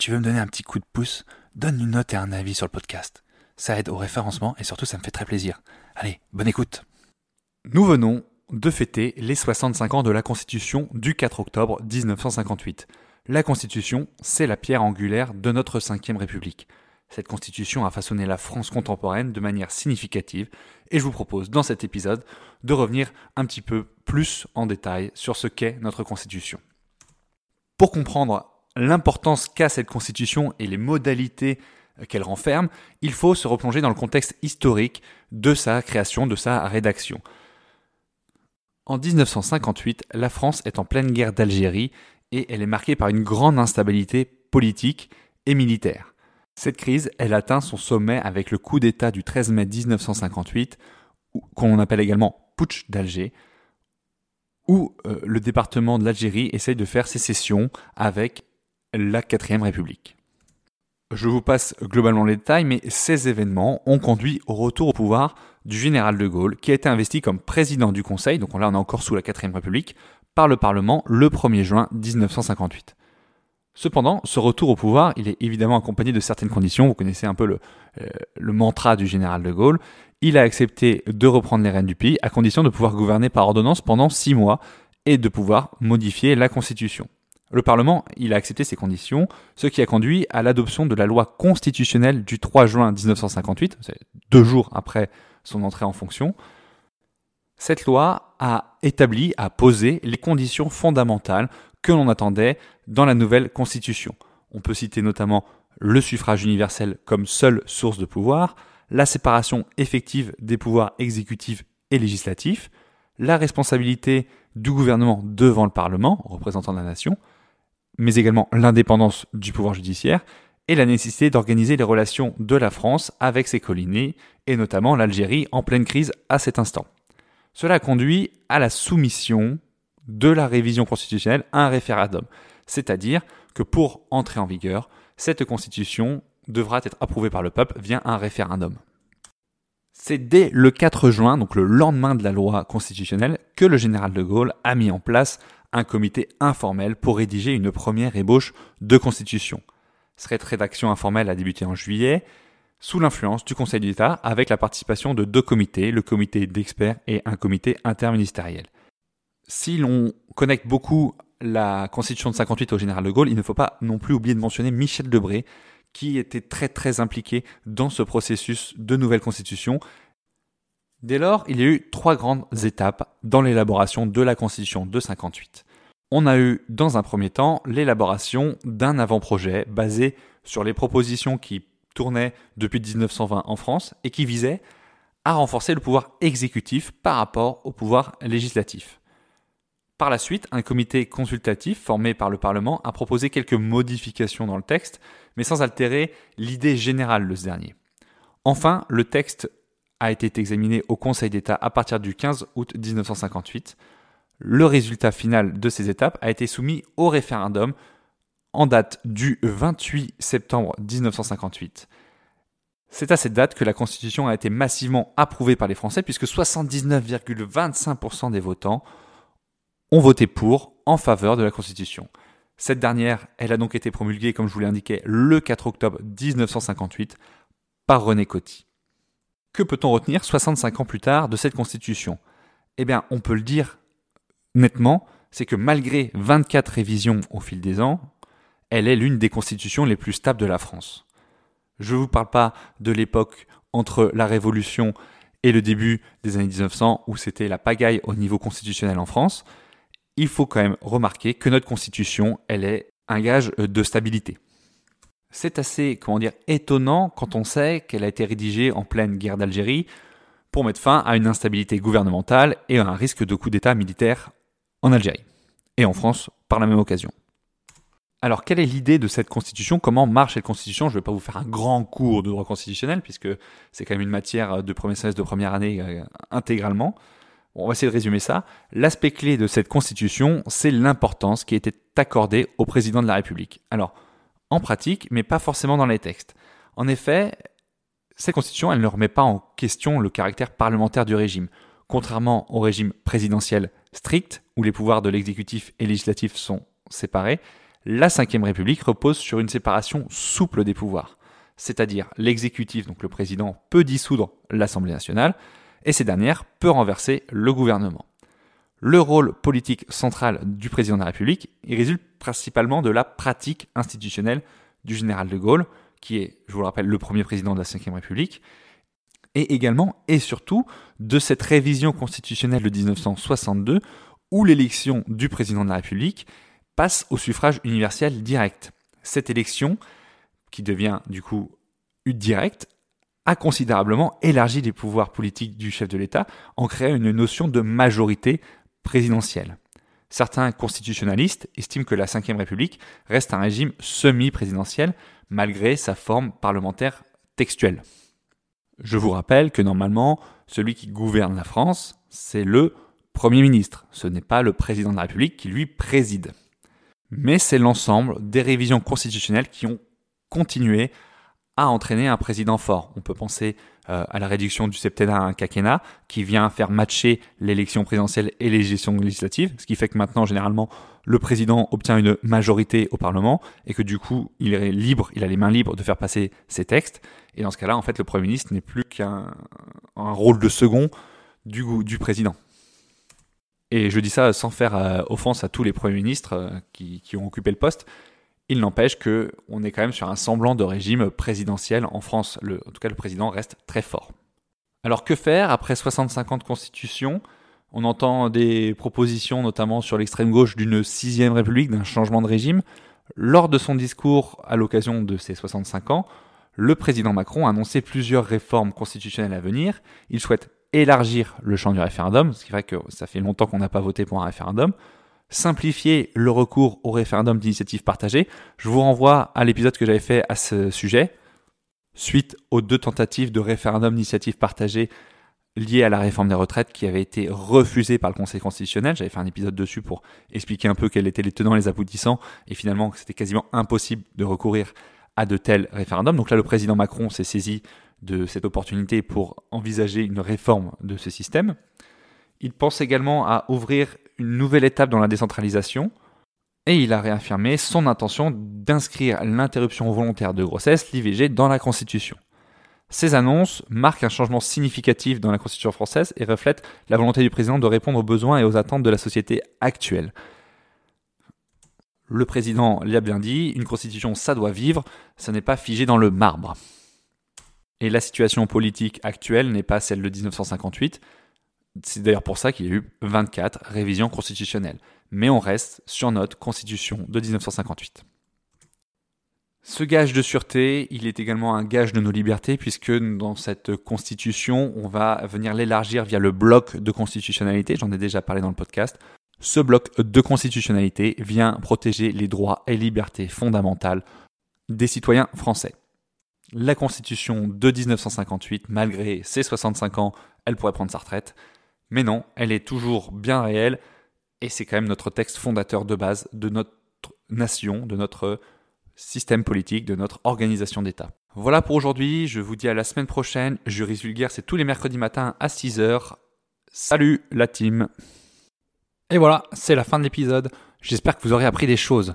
Tu veux me donner un petit coup de pouce, donne une note et un avis sur le podcast. Ça aide au référencement et surtout ça me fait très plaisir. Allez, bonne écoute. Nous venons de fêter les 65 ans de la Constitution du 4 octobre 1958. La Constitution, c'est la pierre angulaire de notre 5ème République. Cette Constitution a façonné la France contemporaine de manière significative et je vous propose dans cet épisode de revenir un petit peu plus en détail sur ce qu'est notre Constitution. Pour comprendre l'importance qu'a cette Constitution et les modalités qu'elle renferme, il faut se replonger dans le contexte historique de sa création, de sa rédaction. En 1958, la France est en pleine guerre d'Algérie et elle est marquée par une grande instabilité politique et militaire. Cette crise, elle atteint son sommet avec le coup d'État du 13 mai 1958, qu'on appelle également putsch d'Alger, où euh, le département de l'Algérie essaye de faire sécession avec la 4ème République. Je vous passe globalement les détails, mais ces événements ont conduit au retour au pouvoir du général de Gaulle, qui a été investi comme président du Conseil, donc là on est encore sous la 4ème République, par le Parlement le 1er juin 1958. Cependant, ce retour au pouvoir, il est évidemment accompagné de certaines conditions. Vous connaissez un peu le, euh, le, mantra du général de Gaulle. Il a accepté de reprendre les rênes du pays à condition de pouvoir gouverner par ordonnance pendant six mois et de pouvoir modifier la Constitution. Le Parlement, a accepté ces conditions, ce qui a conduit à l'adoption de la loi constitutionnelle du 3 juin 1958, deux jours après son entrée en fonction. Cette loi a établi, a posé les conditions fondamentales que l'on attendait dans la nouvelle Constitution. On peut citer notamment le suffrage universel comme seule source de pouvoir, la séparation effective des pouvoirs exécutifs et législatifs, la responsabilité du gouvernement devant le Parlement, représentant la nation, mais également l'indépendance du pouvoir judiciaire et la nécessité d'organiser les relations de la France avec ses colonies, et notamment l'Algérie en pleine crise à cet instant. Cela conduit à la soumission de la révision constitutionnelle à un référendum, c'est-à-dire que pour entrer en vigueur, cette constitution devra être approuvée par le peuple via un référendum. C'est dès le 4 juin, donc le lendemain de la loi constitutionnelle, que le général de Gaulle a mis en place un comité informel pour rédiger une première ébauche de constitution. Cette rédaction informelle a débuté en juillet, sous l'influence du Conseil d'État, avec la participation de deux comités, le comité d'experts et un comité interministériel. Si l'on connecte beaucoup la Constitution de 58 au général de Gaulle, il ne faut pas non plus oublier de mentionner Michel Debré, qui était très très impliqué dans ce processus de nouvelle constitution. Dès lors, il y a eu trois grandes étapes dans l'élaboration de la constitution de 58. On a eu dans un premier temps l'élaboration d'un avant-projet basé sur les propositions qui tournaient depuis 1920 en France et qui visaient à renforcer le pouvoir exécutif par rapport au pouvoir législatif. Par la suite, un comité consultatif formé par le Parlement a proposé quelques modifications dans le texte, mais sans altérer l'idée générale de ce dernier. Enfin, le texte a été examiné au Conseil d'État à partir du 15 août 1958. Le résultat final de ces étapes a été soumis au référendum en date du 28 septembre 1958. C'est à cette date que la Constitution a été massivement approuvée par les Français puisque 79,25% des votants ont voté pour en faveur de la Constitution. Cette dernière, elle a donc été promulguée, comme je vous l'ai indiqué, le 4 octobre 1958 par René Coty. Que peut-on retenir 65 ans plus tard de cette Constitution? Eh bien, on peut le dire nettement, c'est que malgré 24 révisions au fil des ans, elle est l'une des constitutions les plus stables de la France. Je ne vous parle pas de l'époque entre la Révolution et le début des années 1900 où c'était la pagaille au niveau constitutionnel en France, il faut quand même remarquer que notre constitution, elle est un gage de stabilité. C'est assez, comment dire, étonnant quand on sait qu'elle a été rédigée en pleine guerre d'Algérie pour mettre fin à une instabilité gouvernementale et à un risque de coup d'État militaire en Algérie et en France par la même occasion. Alors, quelle est l'idée de cette constitution? Comment marche cette constitution? Je ne vais pas vous faire un grand cours de droit constitutionnel, puisque c'est quand même une matière de premier semestre de première année euh, intégralement. on va essayer de résumer ça. L'aspect clé de cette constitution, c'est l'importance qui était accordée au président de la République. Alors, en pratique, mais pas forcément dans les textes. En effet, cette constitution, elle ne remet pas en question le caractère parlementaire du régime. Contrairement au régime présidentiel strict, où les pouvoirs de l'exécutif et législatif sont séparés, la Ve République repose sur une séparation souple des pouvoirs. C'est-à-dire l'exécutif, donc le président, peut dissoudre l'Assemblée nationale, et ces dernières peut renverser le gouvernement. Le rôle politique central du président de la République résulte principalement de la pratique institutionnelle du général de Gaulle, qui est, je vous le rappelle, le premier président de la Ve République, et également et surtout de cette révision constitutionnelle de 1962 où l'élection du président de la République passe au suffrage universel direct. Cette élection, qui devient du coup directe, a considérablement élargi les pouvoirs politiques du chef de l'État en créant une notion de majorité présidentielle. Certains constitutionnalistes estiment que la Ve République reste un régime semi-présidentiel malgré sa forme parlementaire textuelle. Je vous rappelle que normalement, celui qui gouverne la France, c'est le Premier ministre. Ce n'est pas le président de la République qui lui préside mais c'est l'ensemble des révisions constitutionnelles qui ont continué à entraîner un président fort. On peut penser euh, à la réduction du septennat à un quinquennat qui vient faire matcher l'élection présidentielle et les élections législatives, ce qui fait que maintenant, généralement, le président obtient une majorité au Parlement et que du coup, il est libre, il a les mains libres de faire passer ses textes. Et dans ce cas-là, en fait, le Premier ministre n'est plus qu'un rôle de second du, du président. Et je dis ça sans faire euh, offense à tous les premiers ministres euh, qui, ont occupé le poste. Il n'empêche que on est quand même sur un semblant de régime présidentiel en France. En tout cas, le président reste très fort. Alors que faire après 65 ans de constitution? On entend des propositions, notamment sur l'extrême gauche, d'une sixième république, d'un changement de régime. Lors de son discours à l'occasion de ces 65 ans, le président Macron a annoncé plusieurs réformes constitutionnelles à venir. Il souhaite élargir le champ du référendum, ce qui fait que ça fait longtemps qu'on n'a pas voté pour un référendum, simplifier le recours au référendum d'initiative partagée. Je vous renvoie à l'épisode que j'avais fait à ce sujet, suite aux deux tentatives de référendum d'initiative partagée liées à la réforme des retraites qui avaient été refusées par le Conseil constitutionnel. J'avais fait un épisode dessus pour expliquer un peu quels étaient les tenants et les aboutissants, et finalement c'était quasiment impossible de recourir à de tels référendums. Donc là, le président Macron s'est saisi de cette opportunité pour envisager une réforme de ce système. Il pense également à ouvrir une nouvelle étape dans la décentralisation et il a réaffirmé son intention d'inscrire l'interruption volontaire de grossesse, l'IVG, dans la Constitution. Ces annonces marquent un changement significatif dans la Constitution française et reflètent la volonté du président de répondre aux besoins et aux attentes de la société actuelle. Le président l'a bien dit, une constitution, ça doit vivre, ça n'est pas figé dans le marbre. Et la situation politique actuelle n'est pas celle de 1958. C'est d'ailleurs pour ça qu'il y a eu 24 révisions constitutionnelles. Mais on reste sur notre constitution de 1958. Ce gage de sûreté, il est également un gage de nos libertés puisque dans cette constitution, on va venir l'élargir via le bloc de constitutionnalité, j'en ai déjà parlé dans le podcast. Ce bloc de constitutionnalité vient protéger les droits et libertés fondamentales des citoyens français la Constitution de 1958, malgré ses 65 ans, elle pourrait prendre sa retraite. Mais non, elle est toujours bien réelle et c'est quand même notre texte fondateur de base de notre nation, de notre système politique, de notre organisation d'État. Voilà pour aujourd'hui, je vous dis à la semaine prochaine. Juris Vulgaire, c'est tous les mercredis matins à 6h. Salut la team Et voilà, c'est la fin de l'épisode. J'espère que vous aurez appris des choses.